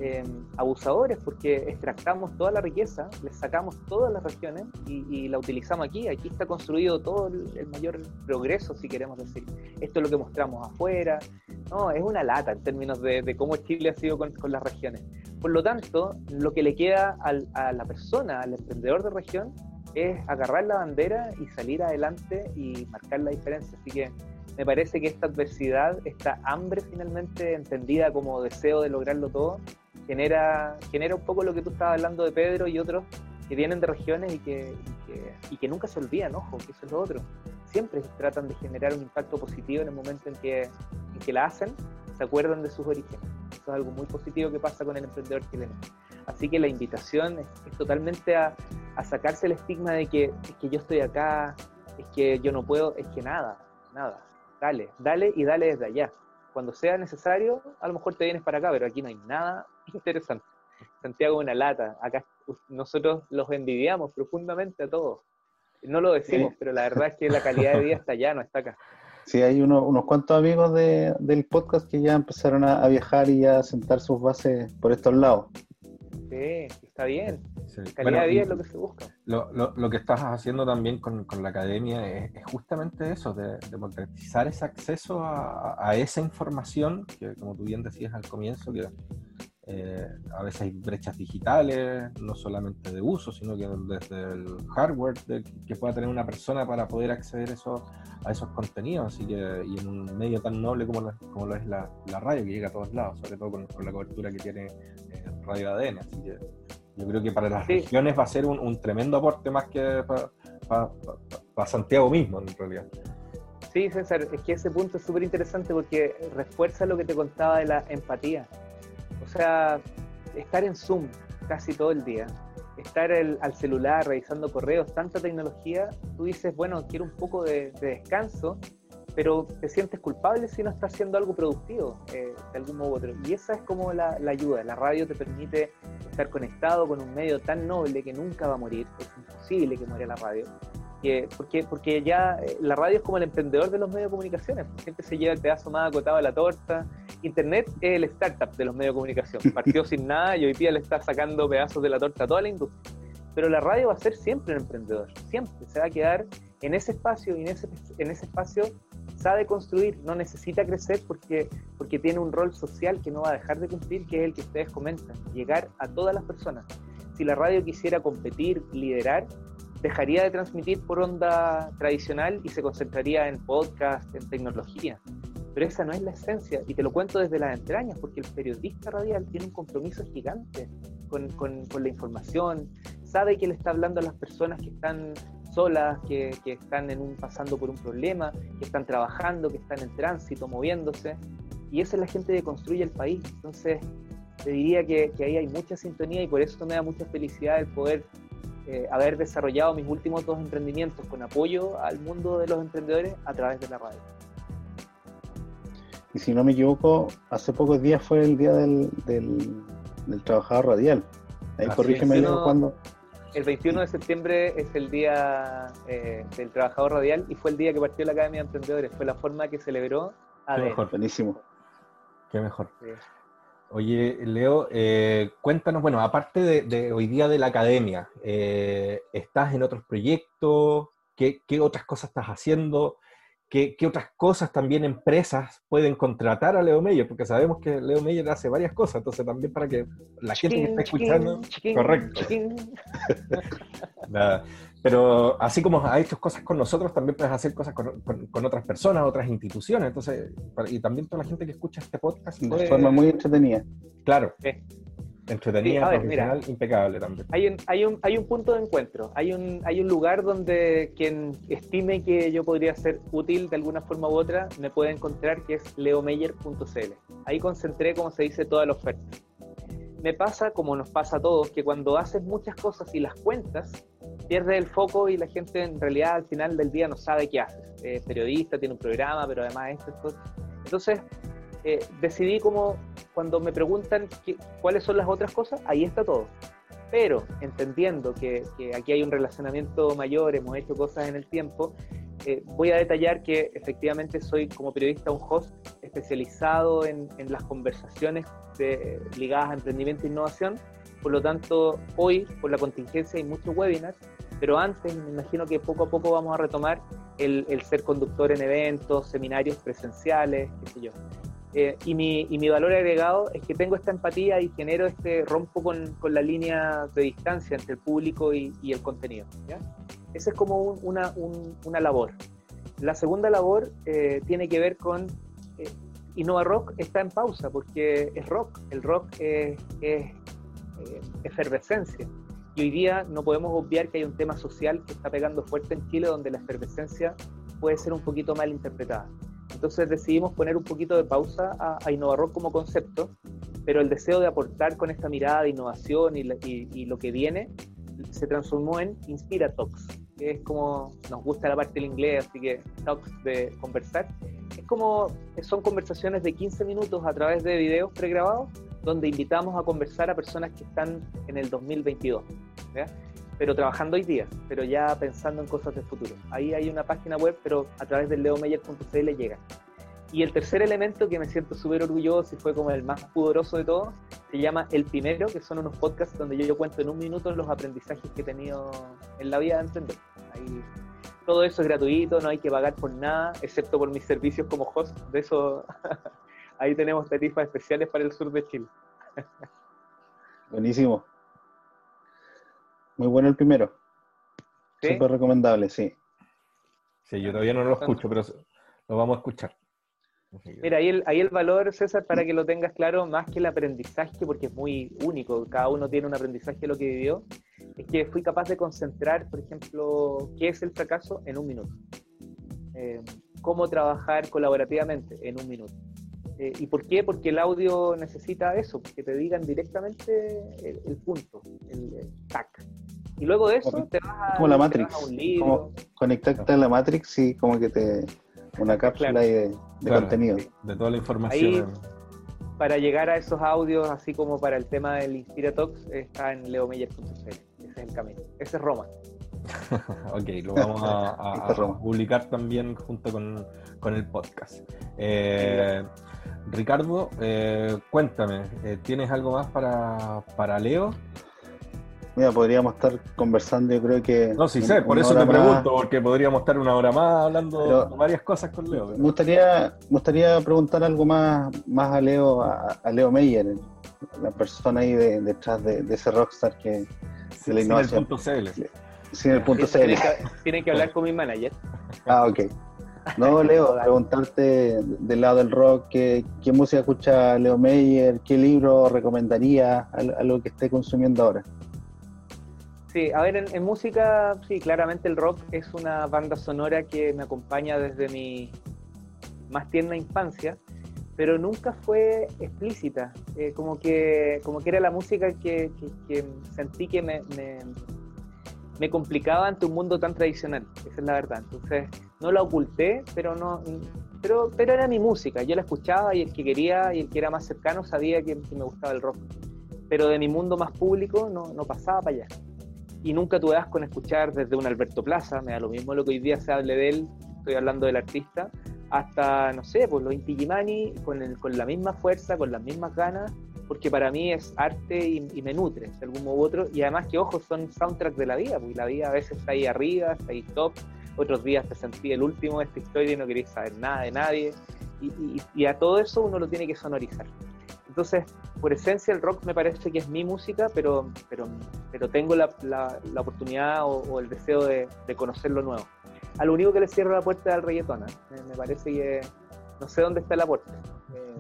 Em, abusadores porque extractamos toda la riqueza, le sacamos todas las regiones y, la utilizamos aquí. Aquí está construido todo el, mayor progreso, si queremos decir. Esto es lo que mostramos afuera. No, es una lata en términos de, cómo Chile ha sido con, las regiones. Por lo tanto, lo que le queda a la persona, al emprendedor de región, es agarrar la bandera y salir adelante y marcar la diferencia. Así que me parece que esta adversidad, esta hambre finalmente entendida como deseo de lograrlo todo, genera, genera un poco lo que tú estabas hablando de Pedro y otros que vienen de regiones y que, y que, nunca se olvidan, ojo, que eso es lo otro. Siempre tratan de generar un impacto positivo en el momento en que, en que la hacen, se acuerdan de sus orígenes. Eso es algo muy positivo que pasa con el emprendedor chileno. Así que la invitación es, totalmente a, a, sacarse el estigma de que es que yo estoy acá, es que yo no puedo, es que nada, nada. Dale, dale y dale desde allá. Cuando sea necesario, a lo mejor te vienes para acá, pero aquí no hay nada interesante. Santiago es una lata. Acá nosotros los envidiamos profundamente a todos. No lo decimos, pero la verdad es que la calidad de vida está allá, no está acá. Sí, hay unos cuantos amigos del podcast que ya empezaron a, viajar y a sentar sus bases por estos lados. Sí, está bien. Calidad de vida es lo que se busca. Lo, que estás haciendo también con, la academia es, justamente eso, de democratizar ese acceso a, a, esa información que, como tú bien decías al comienzo, que eh, a veces hay brechas digitales, no solamente de uso, sino que desde el hardware que pueda tener una persona para poder acceder eso, a esos contenidos. Así que, y en un medio tan noble como, como lo es la, radio, que llega a todos lados, sobre todo con, la cobertura que tiene eh, Radio ADN. Así que yo creo que para las regiones va a ser un, tremendo aporte más que para Santiago mismo, en realidad. Sí, César, es que ese punto es súper interesante porque refuerza lo que te contaba de la empatía estar en Zoom casi todo el día, estar al celular revisando correos, tanta tecnología, tú dices, bueno, quiero un poco de, descanso, pero te sientes culpable si no estás haciendo algo productivo eh, de algún modo u otro. Y esa es como la, ayuda. La radio te permite estar conectado con un medio tan noble que nunca va a morir. Es imposible que muera la radio porque, porque ya eh, la radio es como el emprendedor de los medios de comunicación, siempre se lleva el pedazo más acotado de la torta. Internet es el startup de los medios de comunicación, (laughs) partió sin nada y hoy día le está sacando pedazos de la torta a toda la industria. Pero la radio va a ser siempre un emprendedor, siempre se va a quedar en ese espacio y en ese, en ese espacio sabe construir, no necesita crecer porque, porque tiene un rol social que no va a dejar de cumplir, que es el que ustedes comentan, llegar a todas las personas. Si la radio quisiera competir, liderar, dejaría de transmitir por onda tradicional y se concentraría en podcast, en tecnología. Pero esa no es la esencia, y te lo cuento desde las entrañas, porque el periodista radial tiene un compromiso gigante con, con, con la información, sabe que le está hablando a las personas que están solas, que, que, están en un, pasando por un problema, que están trabajando, que están en tránsito, moviéndose. Y esa es la gente que construye el país. Entonces, te diría que, que ahí hay mucha sintonía y por eso me da mucha felicidad el poder eh, haber desarrollado mis últimos dos emprendimientos con apoyo al mundo de los emprendedores a través de la radio. Y si no me equivoco, hace pocos días fue el día del, del, trabajador radial. Ahí corrígeme cuándo. El 21 de septiembre es el día eh, del trabajador radial y fue el día que partió la Academia de Emprendedores. Fue la forma que celebró. Qué mejor. Buenísimo. Qué mejor. Oye, Leo, eh, cuéntanos, bueno, aparte de, hoy día de la academia, eh, ¿estás en otros proyectos? ¿Qué, otras cosas estás haciendo? ¿Qué, otras cosas también empresas pueden contratar a Leo Meyer? Porque sabemos que Leo Meyer hace varias cosas, entonces también para que la gente que está escuchando... correcto. (laughs) Pero así como has hecho cosas con nosotros, también puedes hacer cosas con, otras personas, otras instituciones. Entonces, y también toda la gente que escucha este podcast. De forma muy entretenida. Claro. Entretenida, profesional, impecable también. Hay un, hay, un, hay un punto de encuentro, hay un, hay un lugar donde quien estime que yo podría ser útil de alguna forma u otra me puede encontrar, que es leomeyer.cl. Ahí concentré, como se dice, toda la oferta. Me pasa, como nos pasa a todos, que cuando haces muchas cosas y las cuentas, pierde el foco y la gente en realidad al final del día no sabe qué hace. Es periodista, tiene un programa, pero además esto, esto. Entonces, eh, decidí como cuando me preguntan cuáles son las otras cosas, ahí está todo. Pero entendiendo que, aquí hay un relacionamiento mayor, hemos hecho cosas en el tiempo, eh, voy a detallar que efectivamente soy como periodista un host especializado en, las conversaciones ligadas a emprendimiento e innovación. Por lo tanto, hoy, por la contingencia, hay muchos webinars pero antes me imagino que poco a poco vamos a retomar el, ser conductor en eventos, seminarios presenciales, qué sé yo. Eh, y, mi, y, mi, valor agregado es que tengo esta empatía y genero este, rompo con, con la línea de distancia entre el público y, y el contenido. ¿ya? Esa es como una, una, labor. La segunda labor eh, tiene que ver con eh, Innova Rock está en pausa porque es rock, el rock es, es eh, efervescencia. Y hoy día no podemos obviar que hay un tema social que está pegando fuerte en Chile donde la efervescencia puede ser un poquito mal interpretada. Entonces decidimos poner un poquito de pausa a, a Innovarrock como concepto, pero el deseo de aportar con esta mirada de innovación y, y, lo que viene se transformó en Inspira Talks, que es como nos gusta la parte del inglés, así que talks de conversar. Es como son conversaciones de 15 minutos a través de videos pregrabados donde invitamos a conversar a personas que están en el 2022, pero trabajando hoy día, pero ya pensando en cosas del futuro. Ahí hay una página web, pero a través del leomeyer.cl llega. Y el tercer elemento que me siento súper orgulloso y fue como el más pudoroso de todos, se llama El Primero, que son unos podcasts donde yo, yo cuento en un minuto los aprendizajes que he tenido en la vida de emprender. Ahí, todo eso es gratuito, no hay que pagar por nada, excepto por mis servicios como host. De eso (laughs) ahí tenemos tarifas especiales para el sur de Chile. Buenísimo. Muy bueno el primero. Súper recomendable, sí. Sí, yo todavía no lo escucho, pero lo vamos a escuchar. Mira, ahí el, ahí el valor, César, para que lo tengas claro, más que el aprendizaje, porque es muy único, cada uno tiene un aprendizaje de lo que vivió, es que fui capaz de concentrar, por ejemplo, qué es el fracaso en un minuto. Eh, cómo trabajar colaborativamente en un minuto. Eh, ¿Y por qué? Porque el audio necesita eso, que te digan directamente el, punto, el, tac. Y luego de eso te vas a, como la Matrix, un libro. Como conectarte a la Matrix y como que te una cápsula de, contenido. De toda la información. para llegar a esos audios, así como para el tema del Inspira Talks, está en leomeyer.cl. Ese es el camino. Ese es Roma. (laughs) ok, lo vamos a, (laughs) publicar también junto con, con el podcast. Eh, Ricardo, eh, cuéntame, eh, ¿tienes algo más para, para Leo? Mira, podríamos estar conversando, yo creo que. No, sí sé, por eso te pregunto, porque podríamos estar una hora más hablando de varias cosas con Leo. Me, gustaría, me gustaría preguntar algo más, más a Leo, a, Leo Meyer, la persona ahí detrás de, ese rockstar que de la innovación. sin el punto tienen, tienen que hablar con mi manager. Ah, ok. No, Leo, preguntarte del lado del rock, ¿qué, música escucha Leo Meyer? ¿Qué libro recomendaría? Algo que esté consumiendo ahora. Sí, a ver, en, música, sí, claramente el rock es una banda sonora que me acompaña desde mi más tierna infancia, pero nunca fue explícita, eh, como, que, como que era la música que, sentí que me, me complicaba ante un mundo tan tradicional, esa es la verdad. Entonces, no la oculté, pero no pero, pero era mi música, yo la escuchaba y el que quería y el que era más cercano sabía que, me gustaba el rock. Pero de mi mundo más público no, no pasaba para allá. Y nunca tuve asco en escuchar desde un Alberto Plaza, me da lo mismo lo que hoy día se hable de él, estoy hablando del artista, hasta, no sé, pues los Inti con, con la misma fuerza, con las mismas ganas, porque para mí es arte y, me nutre de algún modo u otro. Y además que, ojos son soundtracks de la vida, porque la vida a veces está ahí arriba, está ahí top, otros días te sentí el último de esta historia y no querías saber nada de nadie. Y, a todo eso uno lo tiene que sonorizar. Entonces, por esencia, el rock me parece que es mi música, pero, pero, pero tengo la, la, oportunidad o, el deseo de, de, conocer lo nuevo. A lo único que le cierro la puerta es al reggaetón. ¿eh? Me, parece que no sé dónde está la puerta. Eh,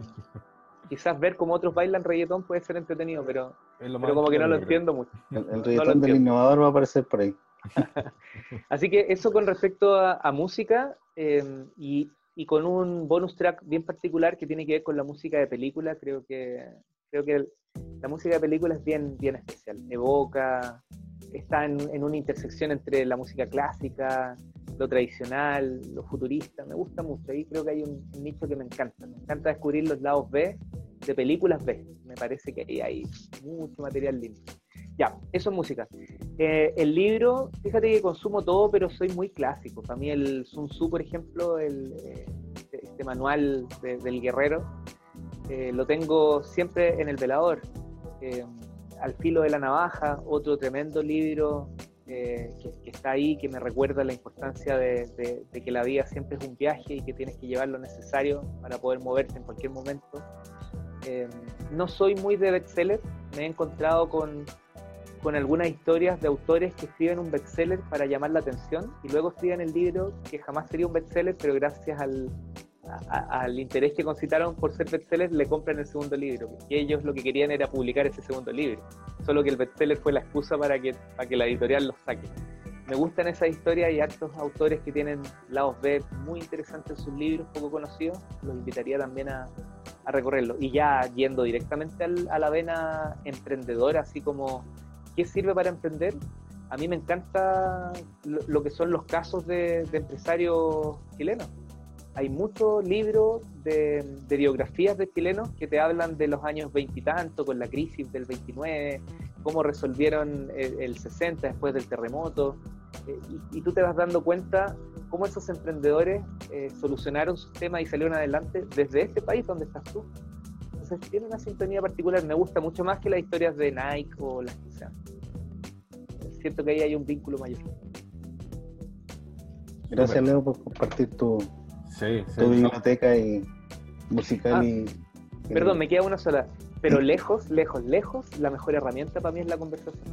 quizás ver cómo otros bailan reggaetón puede ser entretenido, pero, pero como que no lo entiendo mucho. El, reggaetón del innovador va a aparecer por ahí. (laughs) Así que eso con respecto a, música em, y, con un bonus track bien particular que tiene que ver con la música de película, creo que, creo que la música de película es bien, bien especial. Evoca, está en, en una intersección entre la música clásica, lo tradicional, lo futurista, me gusta mucho. Ahí creo que hay un, nicho que me encanta. Me encanta descubrir los lados B de películas B. Me parece que ahí hay mucho material lindo. Ya, eso es música. Eh, el libro, fíjate que consumo todo, pero soy muy clásico. Para mí el Sun Tzu, por ejemplo, el, eh, este manual del guerrero, eh, lo tengo siempre en el velador. Al filo de la navaja, otro tremendo libro que, está ahí, que me recuerda la importancia de, que la vida siempre es un viaje y que tienes que llevar lo necesario para poder moverte en cualquier momento. Eh, no soy muy de bestseller, me he encontrado con, con algunas historias de autores que escriben un bestseller para llamar la atención y luego escriben el libro que jamás sería un bestseller, pero gracias al, al interés que concitaron por ser bestsellers, le compran el segundo libro. Y ellos lo que querían era publicar ese segundo libro. Solo que el bestseller fue la excusa para que, para que la editorial los saque. Me gustan esas historias y hartos autores que tienen lados B muy interesantes en sus libros, poco conocidos. Los invitaría también a, a recorrerlo. Y ya yendo directamente a la vena emprendedora, así como, ¿qué sirve para emprender? A mí me encanta lo, que son los casos de, empresarios chilenos hay muchos libros de, biografías de chilenos que te hablan de los años veintitantos, con la crisis del 29, cómo resolvieron el, 60 después del terremoto. Eh, y, tú te vas dando cuenta cómo esos emprendedores eh, solucionaron sus temas y salieron adelante desde este país donde estás tú. Entonces tiene una sintonía particular, me gusta mucho más que las historias de Nike o las que sean. Siento que ahí hay un vínculo mayor. Gracias Leo por compartir tu, Sí, tu biblioteca y musical ah, y... Perdón, me queda una sola. Pero lejos, lejos, lejos, la mejor herramienta para mí es la conversación.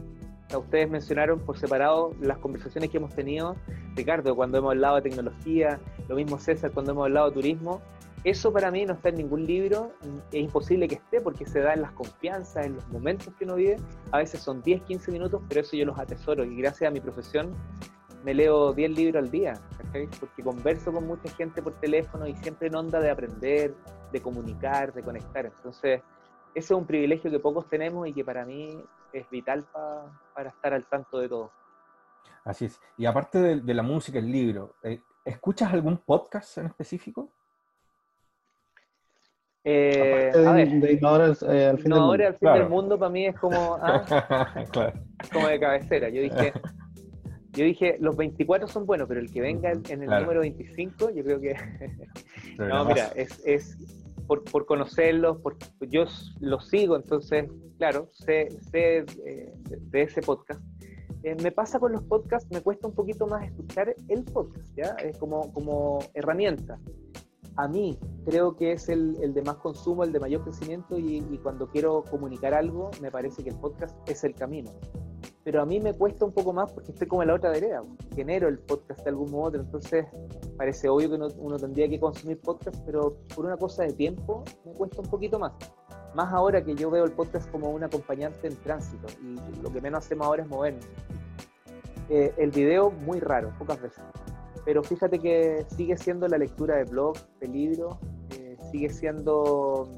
ustedes mencionaron por separado las conversaciones que hemos tenido, Ricardo, cuando hemos hablado de tecnología, lo mismo César, cuando hemos hablado de turismo. Eso para mí no está en ningún libro, es imposible que esté porque se da en las confianzas, en los momentos que uno vive. A veces son 10, 15 minutos, pero eso yo los atesoro y gracias a mi profesión me leo 10 libros al día, porque converso con mucha gente por teléfono y siempre en onda de aprender, de comunicar, de conectar. Entonces, ese es un privilegio que pocos tenemos y que para mí es vital para estar al tanto de todo. Así es. Y aparte de, la música, el libro, eh, ¿escuchas algún podcast en específico? Eh, a ver, de eh, al fin, del, mundo. Al fin del mundo para mí es como, ah, (laughs) como de cabecera. Yo dije, (laughs) yo dije, los 24 son buenos, pero el que venga en el número 25, yo creo que... (laughs) no, mira, es, es por, por, conocerlos, por, yo los sigo, entonces, claro, sé, sé eh, de, ese podcast. Eh, me pasa con los podcasts, me cuesta un poquito más escuchar el podcast, ¿ya? Es como, como herramienta. A mí creo que es el, el de más consumo, el de mayor crecimiento y, cuando quiero comunicar algo, me parece que el podcast es el camino pero a mí me cuesta un poco más porque estoy como en la otra vereda, genero el podcast de algún modo entonces parece obvio que uno, tendría que consumir podcast, pero por una cosa de tiempo me cuesta un poquito más. Más ahora que yo veo el podcast como un acompañante en tránsito y lo que menos hacemos ahora es movernos. Eh, el video muy raro, pocas veces. Pero fíjate que sigue siendo la lectura de blog, de libros, eh, sigue siendo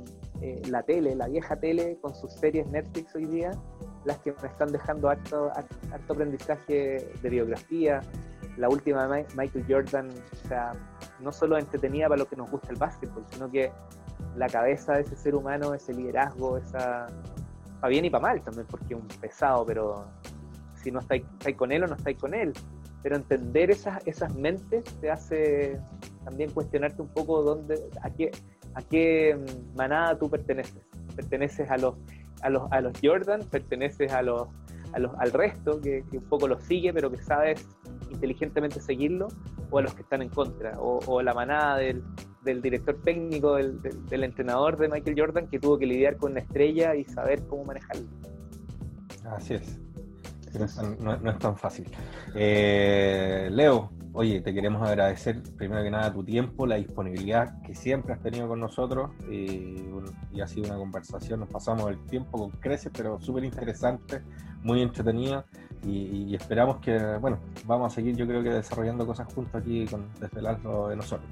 eh, la tele, la vieja tele con sus series Netflix hoy día, las que me están dejando harto, harto aprendizaje de biografía. La última de Michael Jordan, o sea, no solo entretenida para lo que nos gusta el básquetbol, sino que la cabeza de ese ser humano, ese liderazgo, esa para bien y para mal también, porque es un pesado, pero si no estáis, con él o no estáis con él. Pero entender esas, esas mentes te hace también cuestionarte un poco dónde, a qué, a qué mm, manada tú perteneces. Perteneces a los a los, a los Jordan, perteneces a los, a los, al resto, que, un poco los sigue, pero que sabes inteligentemente seguirlo, o a los que están en contra, o, o la manada del, del director técnico, del, del, entrenador de Michael Jordan, que tuvo que lidiar con una estrella y saber cómo manejarlo. Así es. No, es tan fácil. Eh, Leo, Oye, te queremos agradecer primero que nada tu tiempo, la disponibilidad que siempre has tenido con nosotros y, ha sido una conversación, nos pasamos el tiempo con creces, pero súper interesante, muy entretenida y, esperamos que, bueno, vamos a seguir yo creo que desarrollando cosas juntos aquí con, desde el alto de nosotros.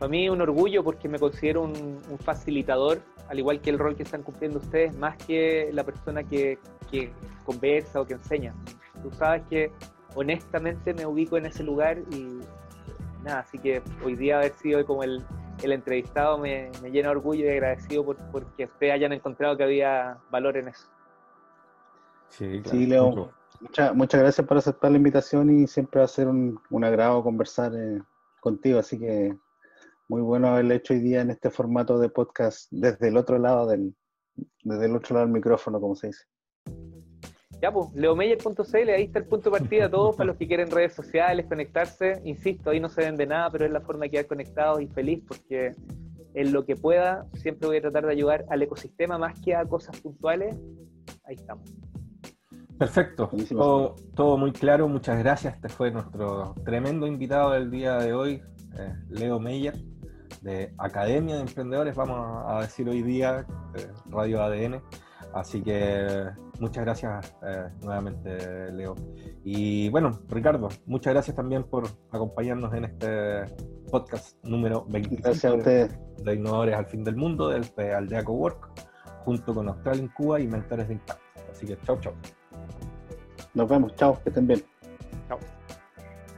Para mí es un orgullo porque me considero un, un, facilitador, al igual que el rol que están cumpliendo ustedes, más que la persona que, que conversa o que enseña. Tú sabes que honestamente me ubico en ese lugar y nada, así que hoy día haber sido como el, entrevistado me, llena de orgullo y agradecido por, que ustedes hayan encontrado que había valor en eso. Sí, Leo, muchas gracias por aceptar la invitación y siempre va a ser un, agrado conversar eh, contigo, así que muy bueno haberle hecho hoy día en este formato de podcast desde el otro lado del, desde el otro lado del micrófono, como se dice. Ya, pues, leomeyer.cl, ahí está el punto de partida, todos para los que quieren redes sociales, conectarse. Insisto, ahí no se vende nada, pero es la forma de quedar conectados y feliz porque en lo que pueda siempre voy a tratar de ayudar al ecosistema más que a cosas puntuales. Ahí estamos. Perfecto, todo, todo, muy claro, muchas gracias. Este fue nuestro tremendo invitado del día de hoy, eh, Leo Meyer, de Academia de Emprendedores, vamos a decir hoy día, eh, Radio ADN. Así que muchas gracias eh, nuevamente, Leo. Y bueno, Ricardo, muchas gracias también por acompañarnos en este podcast número 25 gracias a ustedes. de Innovadores al Fin del Mundo, del de Aldea Cowork, junto con Australia en Cuba y Mentores de Impacto. Así que chao, chao. Nos vemos, chao, que estén bien. Chao.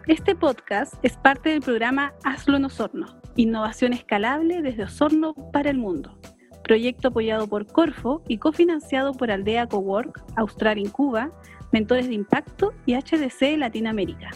Este podcast es parte del programa Hazlo en Osorno, innovación escalable desde Osorno para el mundo proyecto apoyado por Corfo y cofinanciado por Aldea Cowork, Austral en Cuba, Mentores de Impacto y HDC Latinoamérica.